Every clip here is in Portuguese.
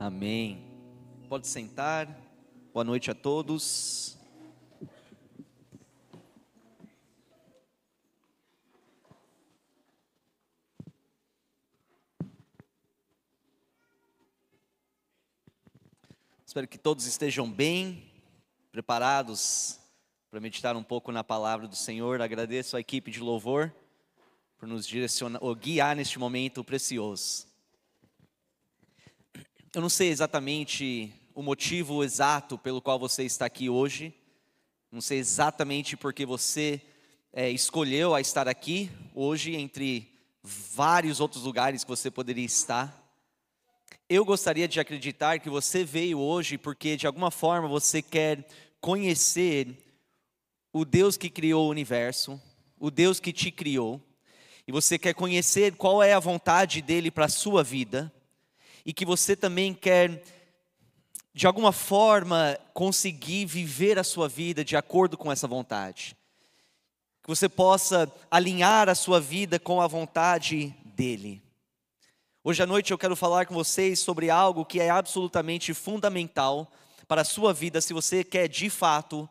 Amém. Pode sentar. Boa noite a todos. Espero que todos estejam bem, preparados para meditar um pouco na palavra do Senhor. Agradeço a equipe de louvor por nos direcionar, ou guiar neste momento precioso. Eu não sei exatamente o motivo exato pelo qual você está aqui hoje, não sei exatamente porque você é, escolheu a estar aqui hoje, entre vários outros lugares que você poderia estar. Eu gostaria de acreditar que você veio hoje porque de alguma forma você quer conhecer o Deus que criou o universo, o Deus que te criou, e você quer conhecer qual é a vontade dele para a sua vida e que você também quer, de alguma forma, conseguir viver a sua vida de acordo com essa vontade. Que você possa alinhar a sua vida com a vontade dEle. Hoje à noite eu quero falar com vocês sobre algo que é absolutamente fundamental para a sua vida, se você quer de fato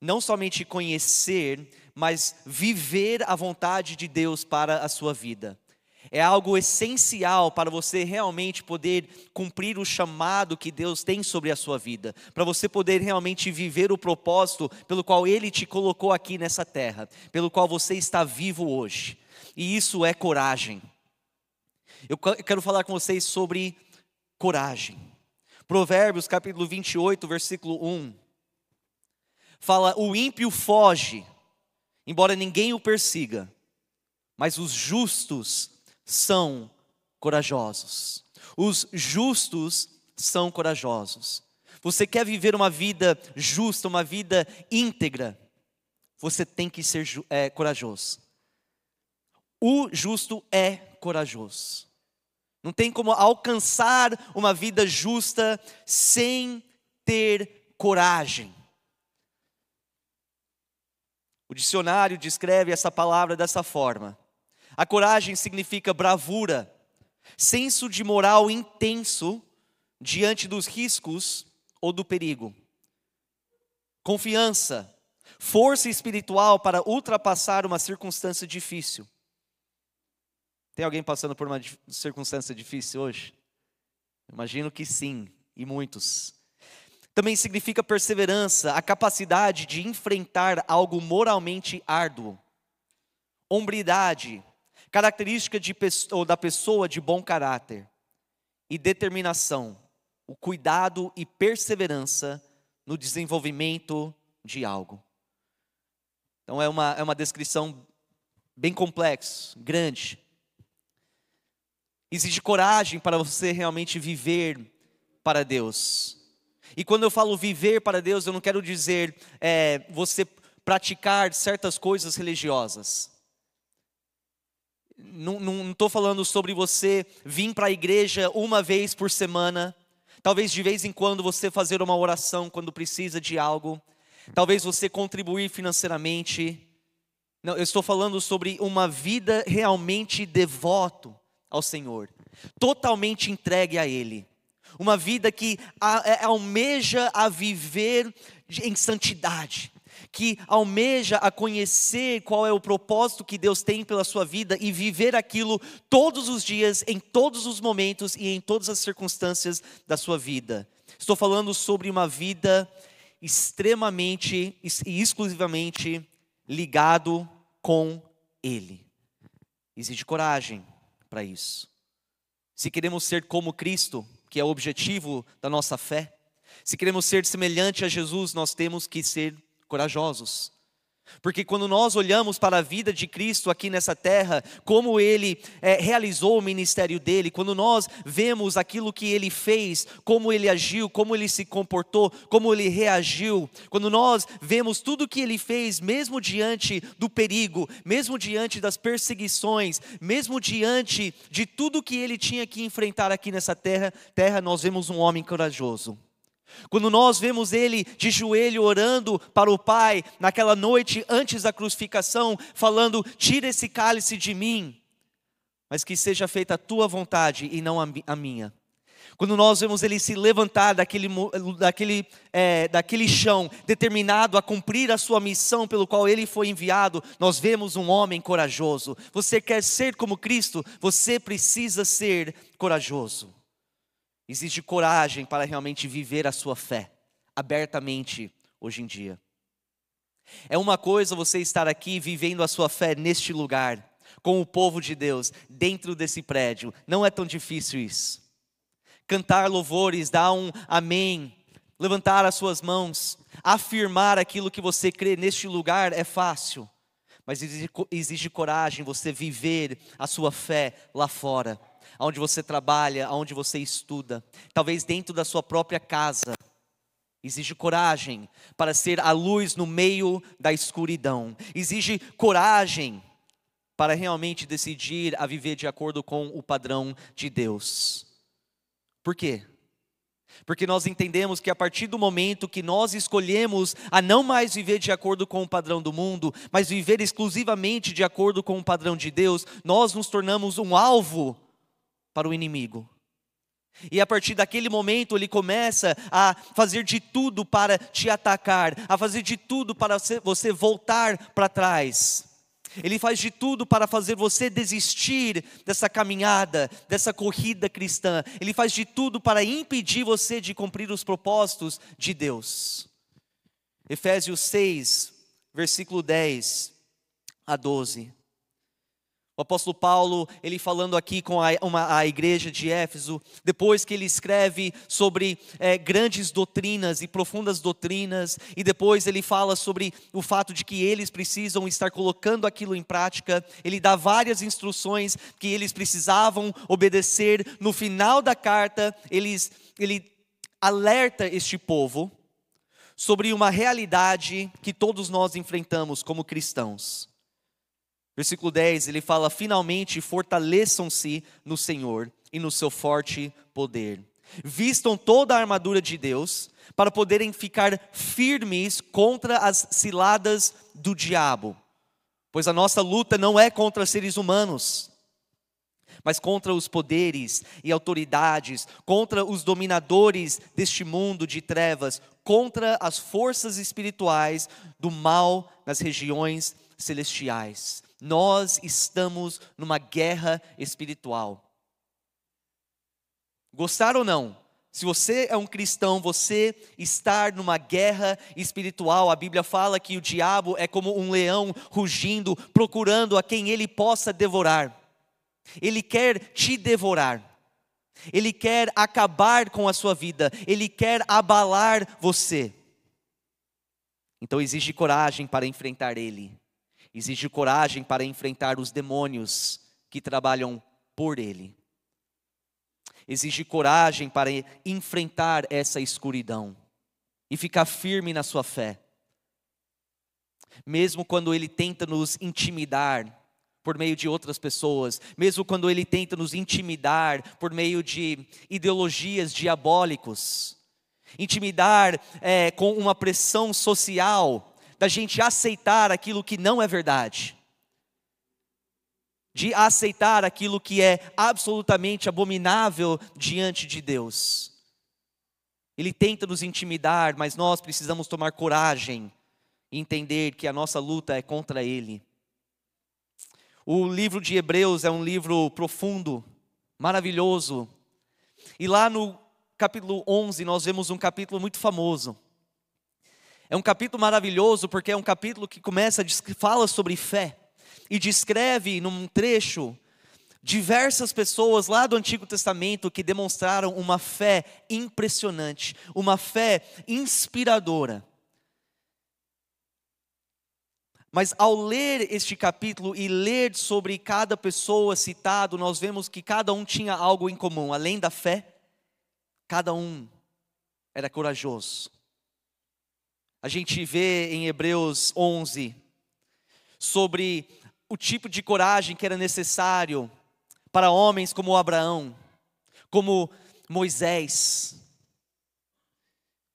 não somente conhecer, mas viver a vontade de Deus para a sua vida é algo essencial para você realmente poder cumprir o chamado que Deus tem sobre a sua vida, para você poder realmente viver o propósito pelo qual Ele te colocou aqui nessa terra, pelo qual você está vivo hoje, e isso é coragem. Eu quero falar com vocês sobre coragem. Provérbios capítulo 28, versículo 1. Fala: O ímpio foge, embora ninguém o persiga, mas os justos são corajosos. Os justos são corajosos. Você quer viver uma vida justa, uma vida íntegra, você tem que ser é, corajoso. O justo é corajoso. Não tem como alcançar uma vida justa sem ter coragem. O dicionário descreve essa palavra dessa forma: a coragem significa bravura, senso de moral intenso diante dos riscos ou do perigo. Confiança, força espiritual para ultrapassar uma circunstância difícil. Tem alguém passando por uma circunstância difícil hoje? Imagino que sim, e muitos. Também significa perseverança, a capacidade de enfrentar algo moralmente árduo. Hombridade, Característica de, da pessoa de bom caráter e determinação, o cuidado e perseverança no desenvolvimento de algo. Então é uma, é uma descrição bem complexa, grande. Exige coragem para você realmente viver para Deus. E quando eu falo viver para Deus, eu não quero dizer é, você praticar certas coisas religiosas não estou falando sobre você vir para a igreja uma vez por semana, talvez de vez em quando você fazer uma oração quando precisa de algo, talvez você contribuir financeiramente. Não, eu estou falando sobre uma vida realmente devoto ao Senhor, totalmente entregue a Ele. Uma vida que é, almeja a viver em santidade, que almeja a conhecer qual é o propósito que Deus tem pela sua vida e viver aquilo todos os dias, em todos os momentos e em todas as circunstâncias da sua vida. Estou falando sobre uma vida extremamente e exclusivamente ligado com Ele. Exige coragem para isso. Se queremos ser como Cristo, que é o objetivo da nossa fé, se queremos ser semelhante a Jesus, nós temos que ser corajosos. Porque quando nós olhamos para a vida de Cristo aqui nessa terra, como ele é, realizou o ministério dele, quando nós vemos aquilo que ele fez, como ele agiu, como ele se comportou, como ele reagiu, quando nós vemos tudo que ele fez, mesmo diante do perigo, mesmo diante das perseguições, mesmo diante de tudo que ele tinha que enfrentar aqui nessa terra, terra nós vemos um homem corajoso. Quando nós vemos ele de joelho orando para o Pai, naquela noite antes da crucificação, falando: Tira esse cálice de mim, mas que seja feita a tua vontade e não a minha. Quando nós vemos ele se levantar daquele, daquele, é, daquele chão, determinado a cumprir a sua missão pelo qual ele foi enviado, nós vemos um homem corajoso. Você quer ser como Cristo? Você precisa ser corajoso. Existe coragem para realmente viver a sua fé abertamente hoje em dia. É uma coisa você estar aqui vivendo a sua fé neste lugar, com o povo de Deus, dentro desse prédio. Não é tão difícil isso cantar louvores, dar um amém, levantar as suas mãos, afirmar aquilo que você crê neste lugar é fácil, mas exige, exige coragem você viver a sua fé lá fora, onde você trabalha, onde você estuda, talvez dentro da sua própria casa. Exige coragem para ser a luz no meio da escuridão. Exige coragem para realmente decidir a viver de acordo com o padrão de Deus. Por quê? Porque nós entendemos que a partir do momento que nós escolhemos a não mais viver de acordo com o padrão do mundo, mas viver exclusivamente de acordo com o padrão de Deus, nós nos tornamos um alvo para o inimigo. E a partir daquele momento ele começa a fazer de tudo para te atacar, a fazer de tudo para você voltar para trás. Ele faz de tudo para fazer você desistir dessa caminhada, dessa corrida cristã. Ele faz de tudo para impedir você de cumprir os propósitos de Deus. Efésios 6, versículo 10 a 12. O apóstolo Paulo, ele falando aqui com a, uma, a igreja de Éfeso, depois que ele escreve sobre é, grandes doutrinas e profundas doutrinas, e depois ele fala sobre o fato de que eles precisam estar colocando aquilo em prática, ele dá várias instruções que eles precisavam obedecer. No final da carta, eles, ele alerta este povo sobre uma realidade que todos nós enfrentamos como cristãos. Versículo 10, ele fala: Finalmente fortaleçam-se no Senhor e no seu forte poder. Vistam toda a armadura de Deus para poderem ficar firmes contra as ciladas do diabo. Pois a nossa luta não é contra seres humanos, mas contra os poderes e autoridades, contra os dominadores deste mundo de trevas, contra as forças espirituais do mal nas regiões celestiais. Nós estamos numa guerra espiritual. Gostar ou não? Se você é um cristão, você está numa guerra espiritual. A Bíblia fala que o diabo é como um leão rugindo, procurando a quem ele possa devorar. Ele quer te devorar. Ele quer acabar com a sua vida. Ele quer abalar você. Então exige coragem para enfrentar ele. Exige coragem para enfrentar os demônios que trabalham por ele. Exige coragem para enfrentar essa escuridão e ficar firme na sua fé. Mesmo quando ele tenta nos intimidar por meio de outras pessoas, mesmo quando ele tenta nos intimidar por meio de ideologias diabólicos, intimidar é, com uma pressão social, da gente aceitar aquilo que não é verdade, de aceitar aquilo que é absolutamente abominável diante de Deus. Ele tenta nos intimidar, mas nós precisamos tomar coragem e entender que a nossa luta é contra Ele. O livro de Hebreus é um livro profundo, maravilhoso. E lá no capítulo 11 nós vemos um capítulo muito famoso é um capítulo maravilhoso porque é um capítulo que começa, fala sobre fé e descreve num trecho diversas pessoas lá do Antigo Testamento que demonstraram uma fé impressionante, uma fé inspiradora. Mas ao ler este capítulo e ler sobre cada pessoa citado, nós vemos que cada um tinha algo em comum, além da fé, cada um era corajoso. A gente vê em Hebreus 11 sobre o tipo de coragem que era necessário para homens como Abraão, como Moisés,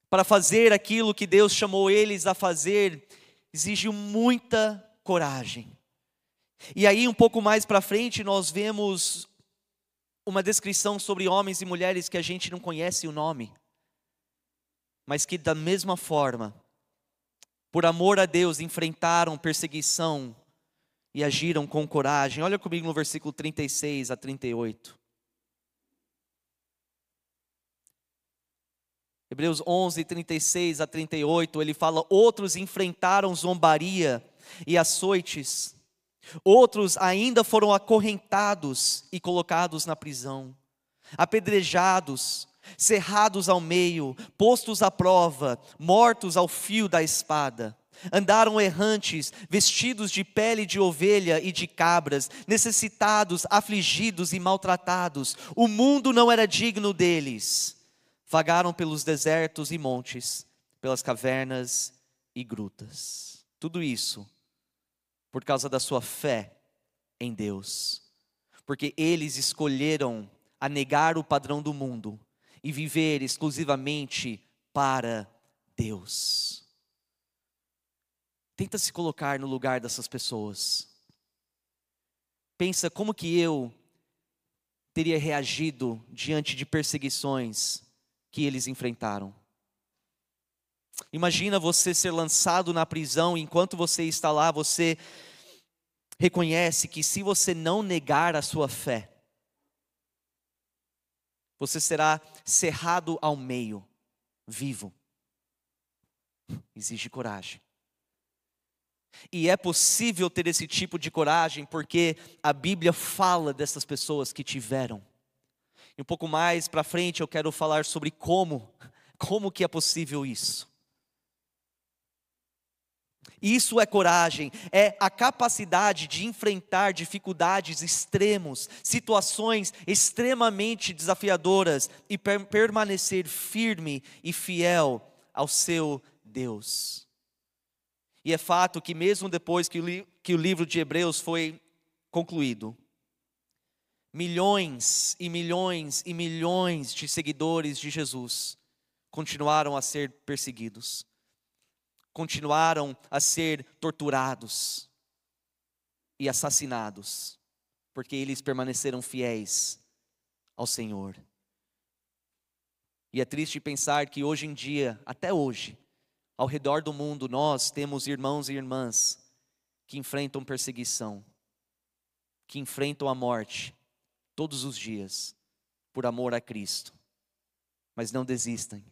para fazer aquilo que Deus chamou eles a fazer, exige muita coragem. E aí, um pouco mais para frente, nós vemos uma descrição sobre homens e mulheres que a gente não conhece o nome, mas que da mesma forma, por amor a Deus, enfrentaram perseguição e agiram com coragem. Olha comigo no versículo 36 a 38. Hebreus 11, 36 a 38, ele fala: Outros enfrentaram zombaria e açoites, outros ainda foram acorrentados e colocados na prisão, apedrejados, cerrados ao meio, postos à prova, mortos ao fio da espada. Andaram errantes, vestidos de pele de ovelha e de cabras, necessitados, afligidos e maltratados. O mundo não era digno deles. Vagaram pelos desertos e montes, pelas cavernas e grutas. Tudo isso por causa da sua fé em Deus. Porque eles escolheram a negar o padrão do mundo e viver exclusivamente para Deus. Tenta se colocar no lugar dessas pessoas. Pensa como que eu teria reagido diante de perseguições que eles enfrentaram. Imagina você ser lançado na prisão, e enquanto você está lá, você reconhece que se você não negar a sua fé, você será cerrado ao meio, vivo. Exige coragem. E é possível ter esse tipo de coragem porque a Bíblia fala dessas pessoas que tiveram. E um pouco mais para frente eu quero falar sobre como, como que é possível isso. Isso é coragem, é a capacidade de enfrentar dificuldades extremos, situações extremamente desafiadoras e per permanecer firme e fiel ao seu Deus. E é fato que, mesmo depois que o, que o livro de Hebreus foi concluído, milhões e milhões e milhões de seguidores de Jesus continuaram a ser perseguidos continuaram a ser torturados e assassinados, porque eles permaneceram fiéis ao Senhor. E é triste pensar que hoje em dia, até hoje, ao redor do mundo, nós temos irmãos e irmãs que enfrentam perseguição, que enfrentam a morte todos os dias, por amor a Cristo. Mas não desistem,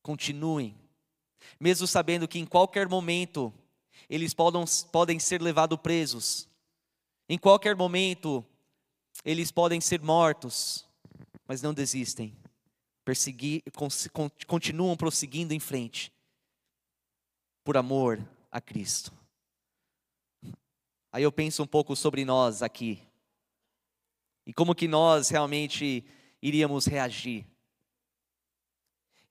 continuem mesmo sabendo que em qualquer momento eles podem, podem ser levados presos, em qualquer momento eles podem ser mortos, mas não desistem, perseguir, continuam prosseguindo em frente, por amor a Cristo. Aí eu penso um pouco sobre nós aqui, e como que nós realmente iríamos reagir.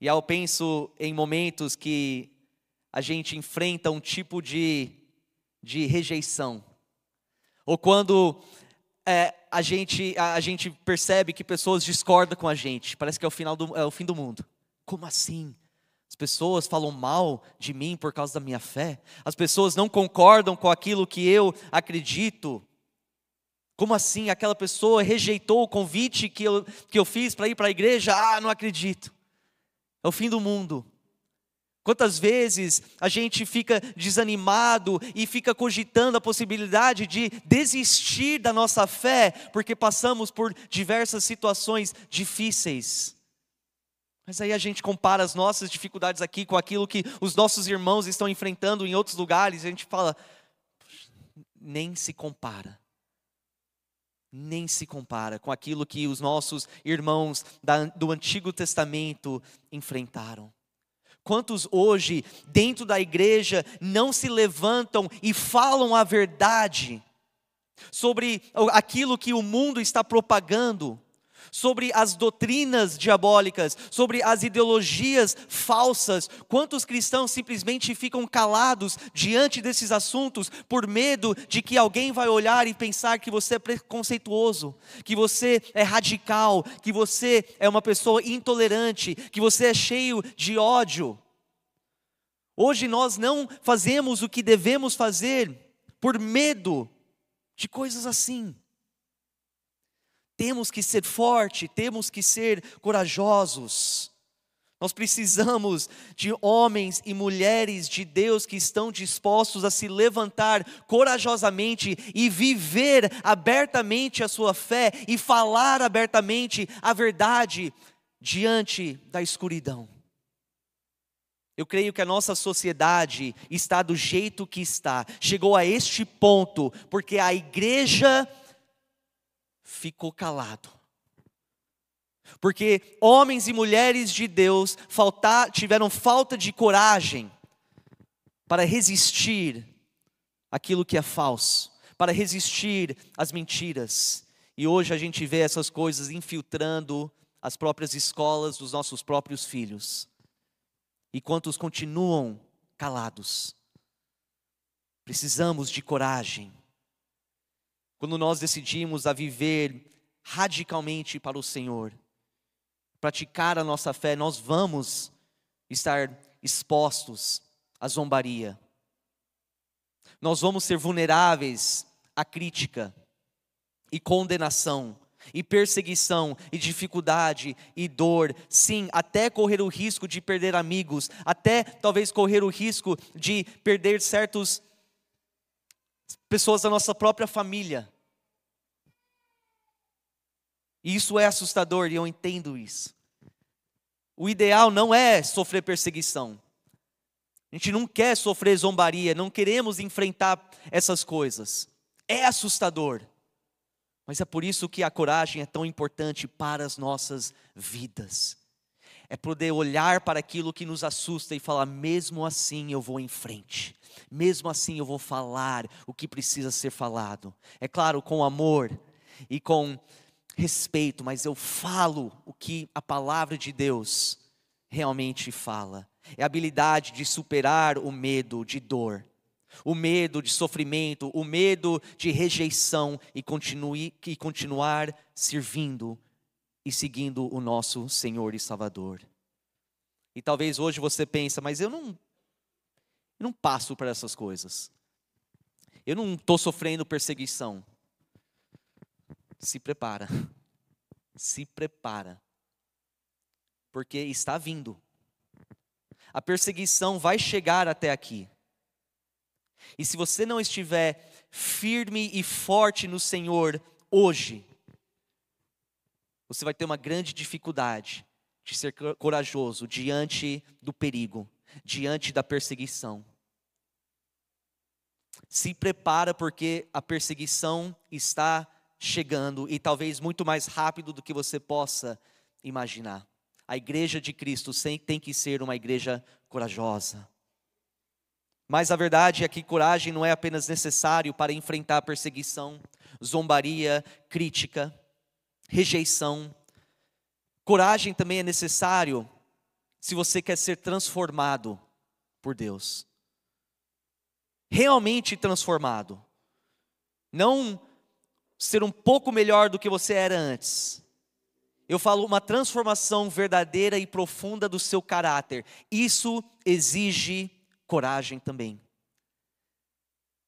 E eu penso em momentos que a gente enfrenta um tipo de, de rejeição, ou quando é, a, gente, a, a, gente percebe que pessoas discordam com a gente, parece que é o, final do, é o fim do mundo. Como assim? As pessoas falam mal de mim por causa da minha fé, as pessoas não concordam com aquilo que eu acredito. Como assim? Aquela pessoa rejeitou o convite que eu, que eu fiz para ir para a igreja? Ah, não acredito é o fim do mundo. Quantas vezes a gente fica desanimado e fica cogitando a possibilidade de desistir da nossa fé, porque passamos por diversas situações difíceis. Mas aí a gente compara as nossas dificuldades aqui com aquilo que os nossos irmãos estão enfrentando em outros lugares, e a gente fala, nem se compara nem se compara com aquilo que os nossos irmãos do Antigo Testamento enfrentaram. Quantos hoje, dentro da igreja, não se levantam e falam a verdade sobre aquilo que o mundo está propagando, sobre as doutrinas diabólicas, sobre as ideologias falsas. Quantos cristãos simplesmente ficam calados diante desses assuntos por medo de que alguém vai olhar e pensar que você é preconceituoso, que você é radical, que você é uma pessoa intolerante, que você é cheio de ódio. Hoje nós não fazemos o que devemos fazer por medo de coisas assim. Temos que ser forte, temos que ser corajosos. Nós precisamos de homens e mulheres de Deus que estão dispostos a se levantar corajosamente e viver abertamente a sua fé e falar abertamente a verdade diante da escuridão. Eu creio que a nossa sociedade está do jeito que está, chegou a este ponto, porque a igreja ficou calado. Porque homens e mulheres de Deus faltar, tiveram falta de coragem para resistir aquilo que é falso, para resistir às mentiras. E hoje a gente vê essas coisas infiltrando as próprias escolas dos nossos próprios filhos. E quantos continuam calados? Precisamos de coragem. Quando nós decidimos a viver radicalmente para o Senhor, praticar a nossa fé, nós vamos estar expostos à zombaria. Nós vamos ser vulneráveis à crítica e condenação e perseguição e dificuldade e dor, sim, até correr o risco de perder amigos, até talvez correr o risco de perder certas pessoas da nossa própria família. E isso é assustador e eu entendo isso. O ideal não é sofrer perseguição. A gente não quer sofrer zombaria, não queremos enfrentar essas coisas. É assustador. Mas é por isso que a coragem é tão importante para as nossas vidas. É poder olhar para aquilo que nos assusta e falar: mesmo assim eu vou em frente, mesmo assim eu vou falar o que precisa ser falado. É claro, com amor e com respeito, mas eu falo o que a palavra de Deus realmente fala. É a habilidade de superar o medo de dor, o medo de sofrimento, o medo de rejeição e, continue, e continuar servindo e seguindo o nosso Senhor e Salvador. E talvez hoje você pense, mas eu não, eu não passo por essas coisas. Eu não estou sofrendo perseguição se prepara. Se prepara. Porque está vindo. A perseguição vai chegar até aqui. E se você não estiver firme e forte no Senhor hoje, você vai ter uma grande dificuldade de ser corajoso diante do perigo, diante da perseguição. Se prepara porque a perseguição está chegando e talvez muito mais rápido do que você possa imaginar. A igreja de Cristo tem que ser uma igreja corajosa. Mas a verdade é que coragem não é apenas necessário para enfrentar perseguição, zombaria, crítica, rejeição. Coragem também é necessário se você quer ser transformado por Deus. Realmente transformado. Não ser um pouco melhor do que você era antes. Eu falo uma transformação verdadeira e profunda do seu caráter. Isso exige coragem também.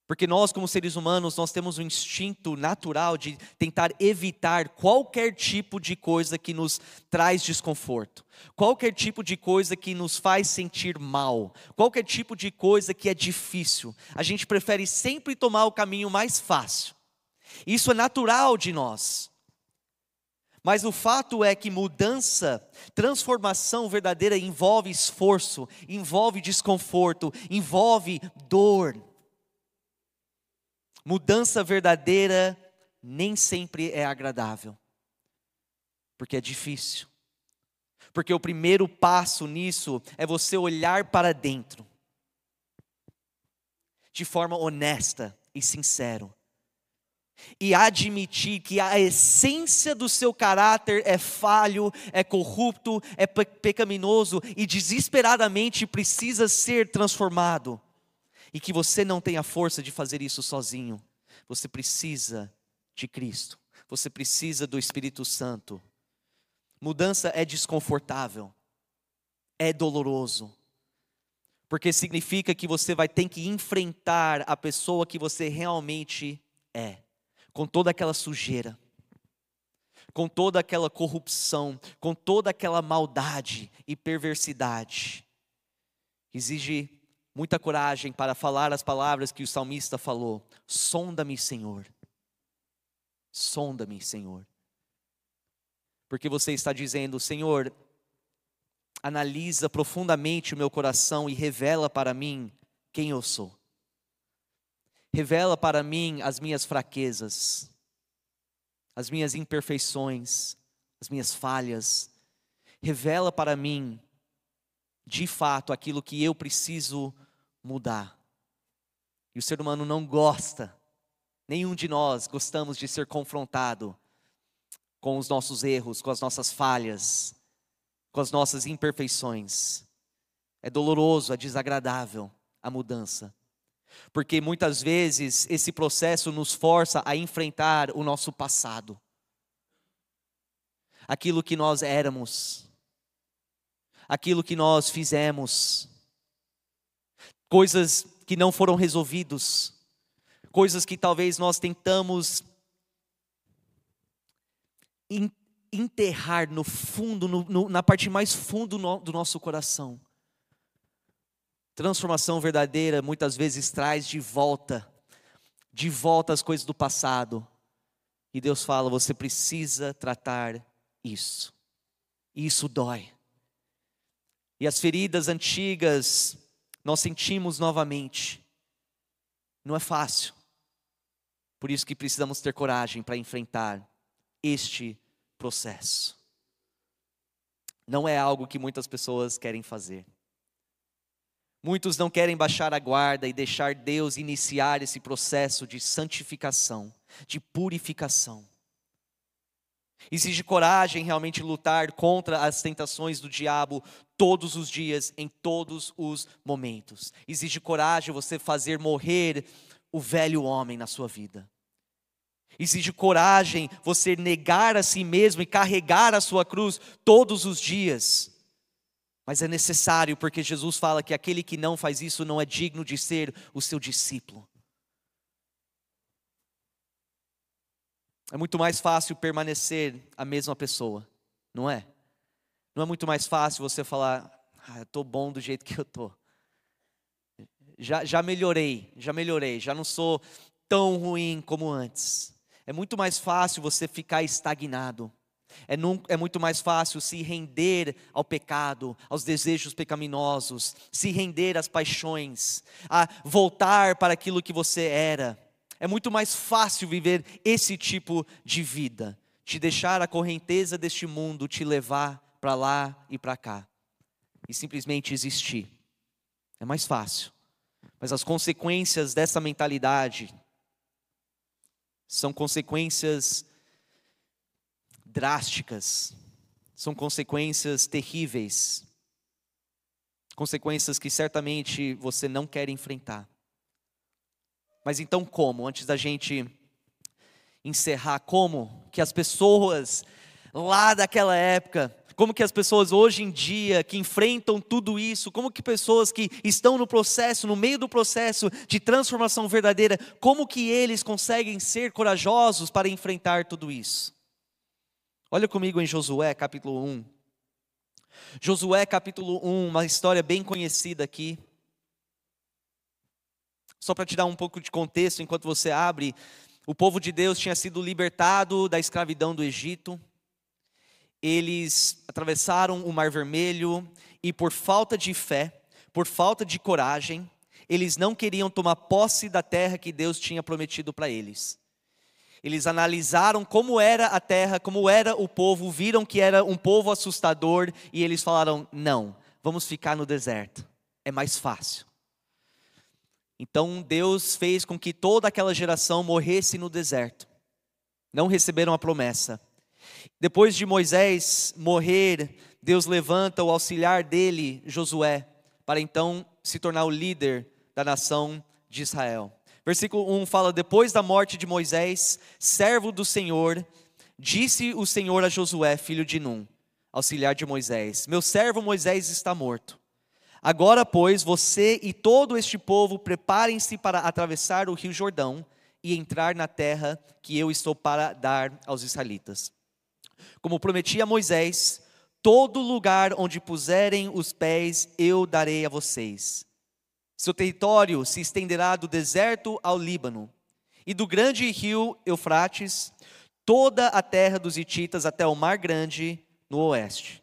Porque nós, como seres humanos, nós temos um instinto natural de tentar evitar qualquer tipo de coisa que nos traz desconforto, qualquer tipo de coisa que nos faz sentir mal, qualquer tipo de coisa que é difícil. A gente prefere sempre tomar o caminho mais fácil. Isso é natural de nós. Mas o fato é que mudança, transformação verdadeira envolve esforço, envolve desconforto, envolve dor. Mudança verdadeira nem sempre é agradável, porque é difícil. Porque o primeiro passo nisso é você olhar para dentro, de forma honesta e sincero e admitir que a essência do seu caráter é falho, é corrupto, é pecaminoso e desesperadamente precisa ser transformado, e que você não tem a força de fazer isso sozinho, você precisa de Cristo, você precisa do Espírito Santo. Mudança é desconfortável, é doloroso, porque significa que você vai ter que enfrentar a pessoa que você realmente é com toda aquela sujeira, com toda aquela corrupção, com toda aquela maldade e perversidade. Exige muita coragem para falar as palavras que o salmista falou: Sonda-me, Senhor. Sonda-me, Senhor. Porque você está dizendo, Senhor, analisa profundamente o meu coração e revela para mim quem eu sou. Revela para mim as minhas fraquezas, as minhas imperfeições, as minhas falhas. Revela para mim, de fato, aquilo que eu preciso mudar. E o ser humano não gosta, nenhum de nós gostamos de ser confrontado com os nossos erros, com as nossas falhas, com as nossas imperfeições. É doloroso, é desagradável a mudança. Porque muitas vezes esse processo nos força a enfrentar o nosso passado. Aquilo que nós éramos, aquilo que nós fizemos, coisas que não foram resolvidos, coisas que talvez nós tentamos enterrar no fundo, no, no, na parte mais fundo do nosso coração. Transformação verdadeira muitas vezes traz de volta, de volta as coisas do passado. E Deus fala: você precisa tratar isso. Isso dói. E as feridas antigas nós sentimos novamente. Não é fácil. Por isso que precisamos ter coragem para enfrentar este processo. Não é algo que muitas pessoas querem fazer. Muitos não querem baixar a guarda e deixar Deus iniciar esse processo de santificação, de purificação. Exige coragem realmente lutar contra as tentações do diabo todos os dias, em todos os momentos. Exige coragem você fazer morrer o velho homem na sua vida. Exige coragem você negar a si mesmo e carregar a sua cruz todos os dias. Mas é necessário, porque Jesus fala que aquele que não faz isso não é digno de ser o seu discípulo. É muito mais fácil permanecer a mesma pessoa, não é? Não é muito mais fácil você falar, ah, eu estou bom do jeito que eu estou. Já, já melhorei, já melhorei, já não sou tão ruim como antes. É muito mais fácil você ficar estagnado. É, num, é, muito mais fácil se render ao pecado, aos desejos pecaminosos, se render às paixões, a voltar para aquilo que você era. É muito mais fácil viver esse tipo de vida, te deixar a correnteza deste mundo te levar para lá e para cá e simplesmente existir. É mais fácil. Mas as consequências dessa mentalidade são consequências drásticas, são consequências terríveis, consequências que certamente você não quer enfrentar. Mas então, como? Antes da gente encerrar, como que as pessoas lá daquela época, como que as pessoas hoje em dia que enfrentam tudo isso, como que pessoas que estão no processo, no meio do processo de transformação verdadeira, como que eles conseguem ser corajosos para enfrentar tudo isso? Olha comigo em Josué capítulo 1. Josué capítulo 1, uma história bem conhecida aqui. Só para te dar um pouco de contexto, enquanto você abre, o povo de Deus tinha sido libertado da escravidão do Egito. Eles atravessaram o Mar Vermelho e, por falta de fé, por falta de coragem, eles não queriam tomar posse da terra que Deus tinha prometido para eles. Eles analisaram como era a terra, como era o povo, viram que era um povo assustador e eles falaram: não, vamos ficar no deserto, é mais fácil. Então Deus fez com que toda aquela geração morresse no deserto, não receberam a promessa. Depois de Moisés morrer, Deus levanta o auxiliar dele, Josué, para então se tornar o líder da nação de Israel. Versículo 1 fala: Depois da morte de Moisés, servo do Senhor, disse o Senhor a Josué, filho de Num, auxiliar de Moisés: Meu servo Moisés está morto. Agora, pois, você e todo este povo preparem-se para atravessar o rio Jordão e entrar na terra que eu estou para dar aos israelitas. Como prometi a Moisés, todo lugar onde puserem os pés eu darei a vocês. Seu território se estenderá do deserto ao Líbano, e do grande rio Eufrates, toda a terra dos Hititas até o Mar Grande, no oeste.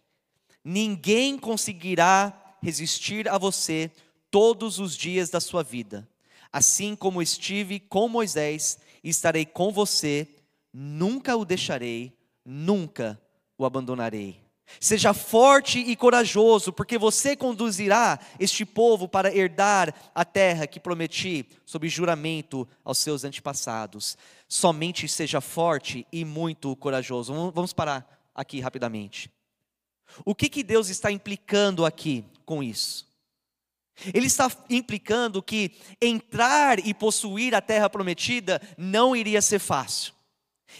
Ninguém conseguirá resistir a você todos os dias da sua vida. Assim como estive com Moisés, estarei com você, nunca o deixarei, nunca o abandonarei. Seja forte e corajoso, porque você conduzirá este povo para herdar a terra que prometi sob juramento aos seus antepassados. Somente seja forte e muito corajoso. Vamos parar aqui rapidamente. O que, que Deus está implicando aqui com isso? Ele está implicando que entrar e possuir a terra prometida não iria ser fácil,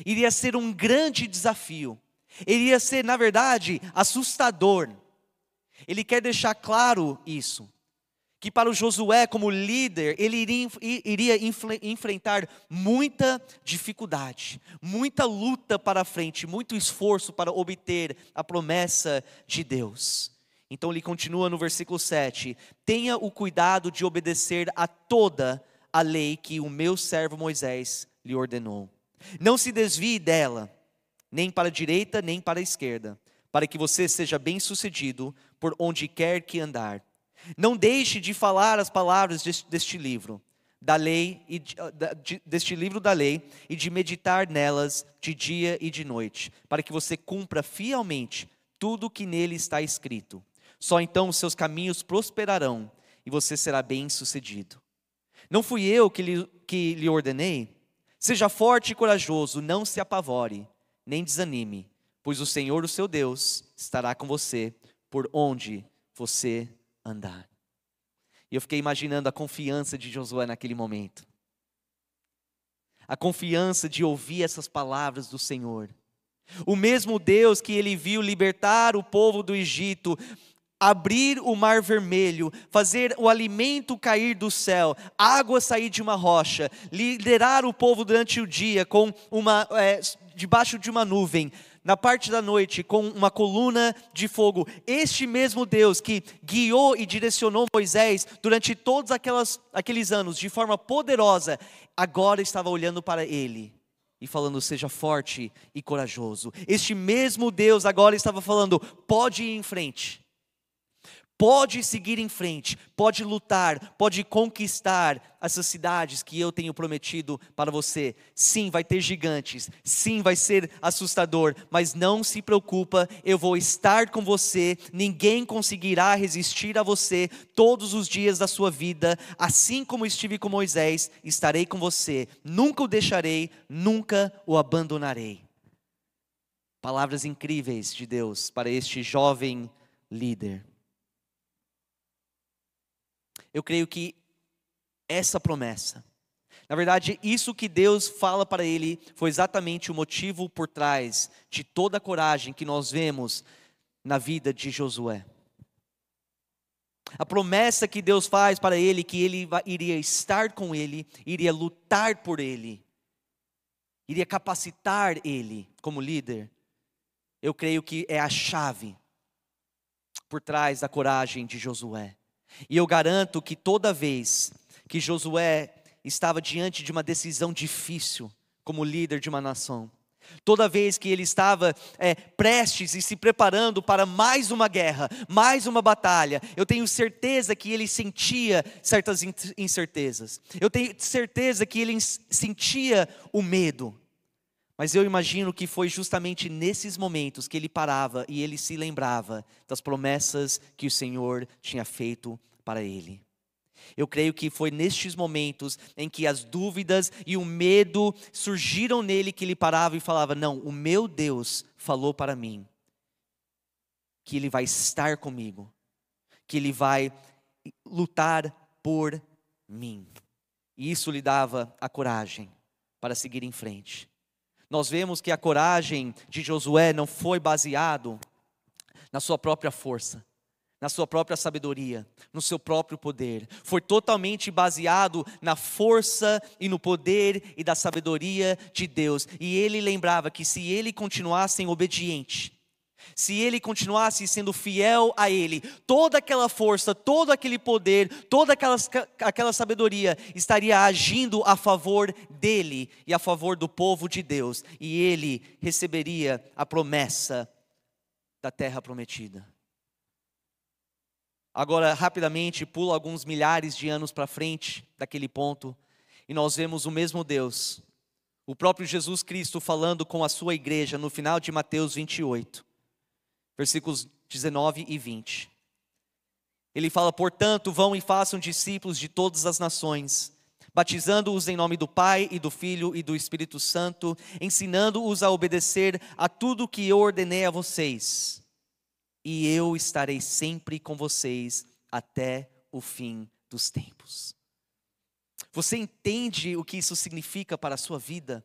iria ser um grande desafio, iria ser, na verdade, assustador. Ele quer deixar claro isso que para o Josué, como líder, ele iria, iria enfrentar muita dificuldade, muita luta para frente, muito esforço para obter a promessa de Deus. Então ele continua no versículo 7: Tenha o cuidado de obedecer a toda a lei que o meu servo Moisés lhe ordenou. Não se desvie dela, nem para a direita, nem para a esquerda, para que você seja bem-sucedido por onde quer que andar. Não deixe de falar as palavras deste, deste livro, da lei e de, de, deste livro da lei e de meditar nelas de dia e de noite, para que você cumpra fielmente tudo o que nele está escrito. Só então os seus caminhos prosperarão e você será bem-sucedido. Não fui eu que lhe, que lhe ordenei? Seja forte e corajoso, não se apavore, nem desanime, pois o Senhor, o seu Deus, estará com você por onde você andar. E eu fiquei imaginando a confiança de Josué naquele momento. A confiança de ouvir essas palavras do Senhor. O mesmo Deus que ele viu libertar o povo do Egito, abrir o mar vermelho, fazer o alimento cair do céu, água sair de uma rocha, liderar o povo durante o dia com uma é, debaixo de uma nuvem, na parte da noite com uma coluna de fogo. Este mesmo Deus que guiou e direcionou Moisés durante todos aquelas, aqueles anos de forma poderosa, agora estava olhando para ele e falando: seja forte e corajoso. Este mesmo Deus agora estava falando: pode ir em frente pode seguir em frente, pode lutar, pode conquistar essas cidades que eu tenho prometido para você. Sim, vai ter gigantes, sim, vai ser assustador, mas não se preocupa, eu vou estar com você, ninguém conseguirá resistir a você todos os dias da sua vida, assim como estive com Moisés, estarei com você, nunca o deixarei, nunca o abandonarei. Palavras incríveis de Deus para este jovem líder. Eu creio que essa promessa, na verdade, isso que Deus fala para ele foi exatamente o motivo por trás de toda a coragem que nós vemos na vida de Josué. A promessa que Deus faz para ele, que ele iria estar com ele, iria lutar por ele, iria capacitar ele como líder, eu creio que é a chave por trás da coragem de Josué. E eu garanto que toda vez que Josué estava diante de uma decisão difícil, como líder de uma nação, toda vez que ele estava é, prestes e se preparando para mais uma guerra, mais uma batalha, eu tenho certeza que ele sentia certas incertezas, eu tenho certeza que ele sentia o medo, mas eu imagino que foi justamente nesses momentos que ele parava e ele se lembrava das promessas que o Senhor tinha feito para ele. Eu creio que foi nestes momentos em que as dúvidas e o medo surgiram nele que ele parava e falava: Não, o meu Deus falou para mim que ele vai estar comigo, que ele vai lutar por mim. E isso lhe dava a coragem para seguir em frente nós vemos que a coragem de Josué não foi baseado na sua própria força, na sua própria sabedoria, no seu próprio poder. Foi totalmente baseado na força e no poder e da sabedoria de Deus. E ele lembrava que se ele continuasse obediente, se ele continuasse sendo fiel a ele, toda aquela força, todo aquele poder, toda aquela, aquela sabedoria estaria agindo a favor dele e a favor do povo de Deus, e ele receberia a promessa da terra prometida. Agora, rapidamente, pula alguns milhares de anos para frente daquele ponto, e nós vemos o mesmo Deus, o próprio Jesus Cristo falando com a sua igreja no final de Mateus 28, versículos 19 e 20. Ele fala: Portanto, vão e façam discípulos de todas as nações, batizando-os em nome do Pai e do Filho e do Espírito Santo, ensinando-os a obedecer a tudo que eu ordenei a vocês e eu estarei sempre com vocês até o fim dos tempos. Você entende o que isso significa para a sua vida?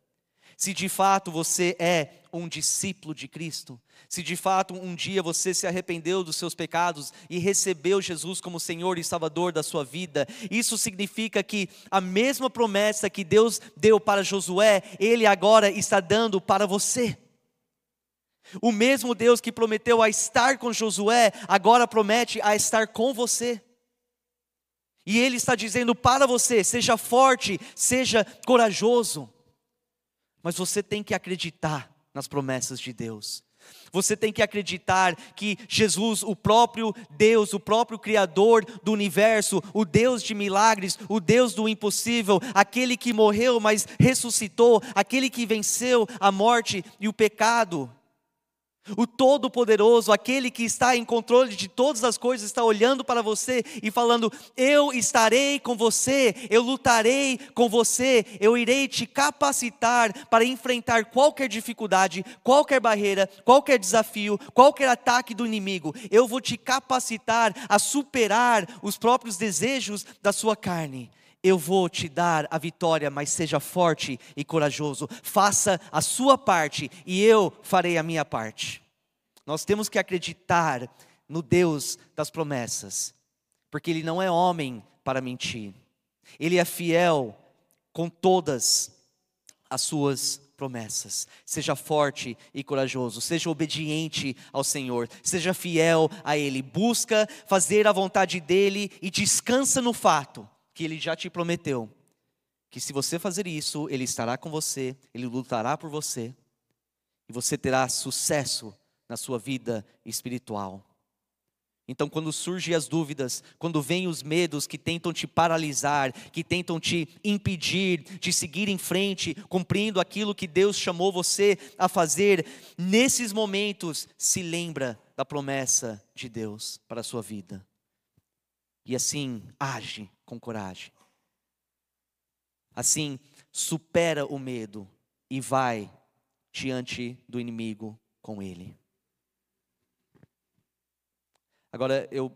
Se de fato você é um discípulo de Cristo, se de fato um dia você se arrependeu dos seus pecados e recebeu Jesus como Senhor e Salvador da sua vida, isso significa que a mesma promessa que Deus deu para Josué, Ele agora está dando para você. O mesmo Deus que prometeu a estar com Josué, agora promete a estar com você. E Ele está dizendo para você: seja forte, seja corajoso. Mas você tem que acreditar nas promessas de Deus. Você tem que acreditar que Jesus, o próprio Deus, o próprio Criador do universo, o Deus de milagres, o Deus do impossível, aquele que morreu, mas ressuscitou, aquele que venceu a morte e o pecado, o Todo-Poderoso, aquele que está em controle de todas as coisas, está olhando para você e falando: Eu estarei com você, eu lutarei com você, eu irei te capacitar para enfrentar qualquer dificuldade, qualquer barreira, qualquer desafio, qualquer ataque do inimigo. Eu vou te capacitar a superar os próprios desejos da sua carne eu vou te dar a vitória, mas seja forte e corajoso. Faça a sua parte e eu farei a minha parte. Nós temos que acreditar no Deus das promessas, porque Ele não é homem para mentir, Ele é fiel com todas as suas promessas. Seja forte e corajoso, seja obediente ao Senhor, seja fiel a Ele, busca fazer a vontade dEle e descansa no fato que ele já te prometeu que se você fazer isso, ele estará com você, ele lutará por você e você terá sucesso na sua vida espiritual. Então, quando surgem as dúvidas, quando vêm os medos que tentam te paralisar, que tentam te impedir de seguir em frente, cumprindo aquilo que Deus chamou você a fazer, nesses momentos, se lembra da promessa de Deus para a sua vida. E assim, age com coragem. Assim, supera o medo e vai diante do inimigo com ele. Agora eu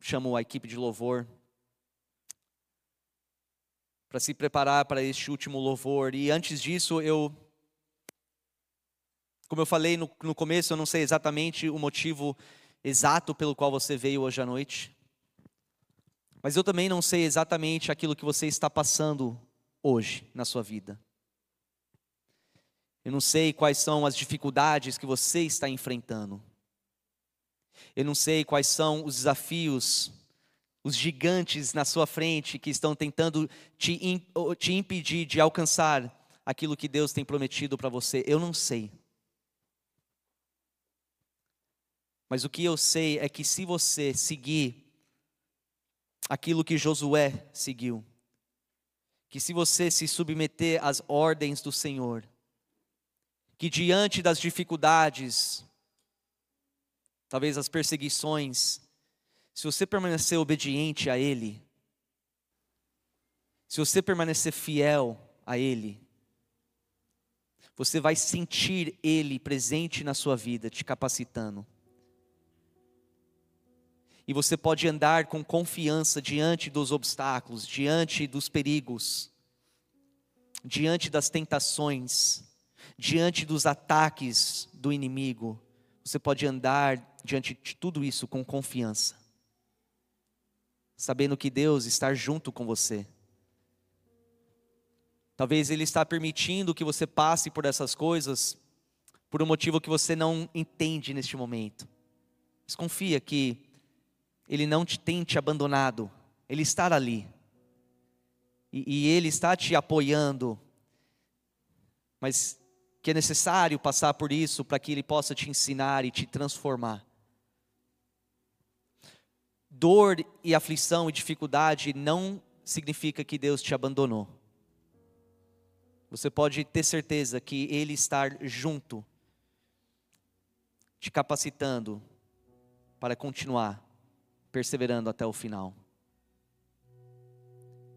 chamo a equipe de louvor para se preparar para este último louvor. E antes disso, eu, como eu falei no, no começo, eu não sei exatamente o motivo exato pelo qual você veio hoje à noite. Mas eu também não sei exatamente aquilo que você está passando hoje na sua vida. Eu não sei quais são as dificuldades que você está enfrentando. Eu não sei quais são os desafios, os gigantes na sua frente que estão tentando te, te impedir de alcançar aquilo que Deus tem prometido para você. Eu não sei. Mas o que eu sei é que se você seguir aquilo que Josué seguiu. Que se você se submeter às ordens do Senhor, que diante das dificuldades, talvez as perseguições, se você permanecer obediente a Ele, se você permanecer fiel a Ele, você vai sentir Ele presente na sua vida, te capacitando e você pode andar com confiança diante dos obstáculos, diante dos perigos, diante das tentações, diante dos ataques do inimigo. Você pode andar diante de tudo isso com confiança. sabendo que Deus está junto com você. Talvez Ele está permitindo que você passe por essas coisas por um motivo que você não entende neste momento. Mas confia que Ele não te tem te abandonado, Ele está ali. E, e Ele está te apoiando, mas que é necessário passar por isso para que Ele possa te ensinar e te transformar. Dor e aflição e dificuldade não significa que Deus te abandonou. Você pode ter certeza que Ele está junto, te capacitando para continuar perseverando até o final.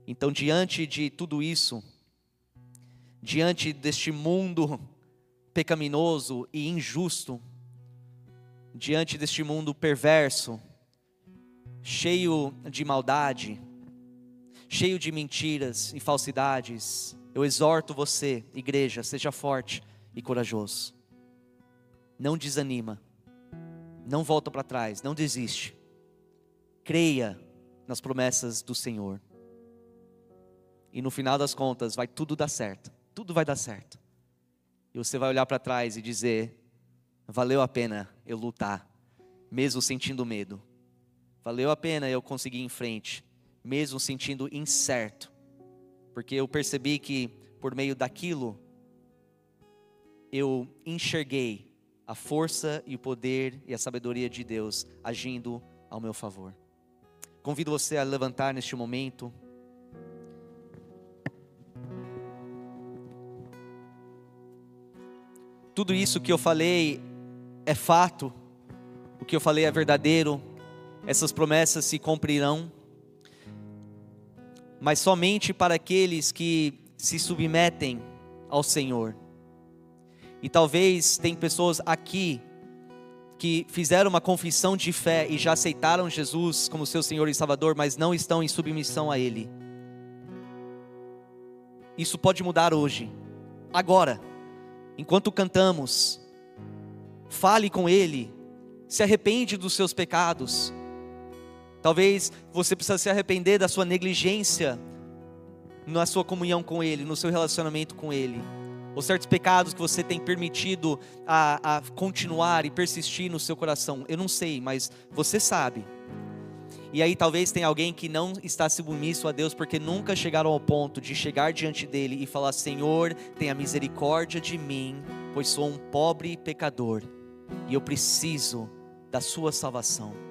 Então, diante de tudo isso, diante deste mundo pecaminoso e injusto, diante deste mundo perverso, cheio de maldade, cheio de mentiras e falsidades, eu exorto você, igreja, seja forte e corajoso. Não desanima. Não volta para trás, não desiste. Creia nas promessas do Senhor. E no final das contas vai tudo dar certo. Tudo vai dar certo. E você vai olhar para trás e dizer: valeu a pena eu lutar, mesmo sentindo medo. Valeu a pena eu conseguir ir em frente, mesmo sentindo incerto porque eu percebi que por meio daquilo eu enxerguei a força e o poder e a sabedoria de Deus agindo ao meu favor. Convido você a levantar neste momento. Tudo isso que eu falei é fato, o que eu falei é verdadeiro, essas promessas se cumprirão mas somente para aqueles que se submetem ao Senhor. E talvez tem pessoas aqui que fizeram uma confissão de fé e já aceitaram Jesus como seu Senhor e Salvador, mas não estão em submissão a Ele. Isso pode mudar hoje, agora, enquanto cantamos. Fale com Ele, se arrepende dos seus pecados, Talvez você precisa se arrepender da sua negligência na sua comunhão com Ele, no seu relacionamento com Ele. Ou certos pecados que você tem permitido a, a continuar e persistir no seu coração. Eu não sei, mas você sabe. E aí talvez tenha alguém que não está submisso a Deus porque nunca chegaram ao ponto de chegar diante dele e falar: Senhor, tenha misericórdia de mim, pois sou um pobre pecador e eu preciso da sua salvação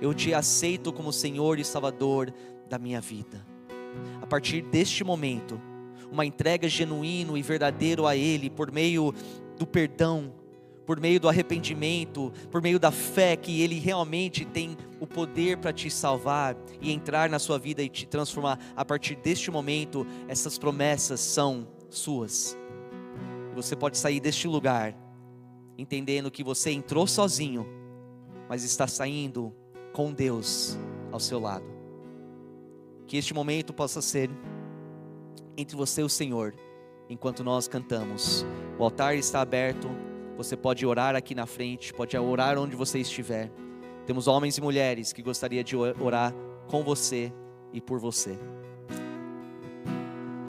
eu te aceito como Senhor e Salvador da minha vida. A partir deste momento, uma entrega genuína e verdadeira a Ele por meio do perdão, por meio do arrependimento, por meio da fé que Ele realmente tem o poder para te salvar e entrar na sua vida e te transformar. A partir deste momento, essas promessas são suas. Você pode sair deste lugar entendendo que você entrou sozinho, mas está saindo com Deus ao seu lado. Que este momento possa ser entre você e o Senhor, enquanto nós cantamos. O altar está aberto, você pode orar aqui na frente, pode orar onde você estiver. Temos homens e mulheres que gostaria de orar com você e por você.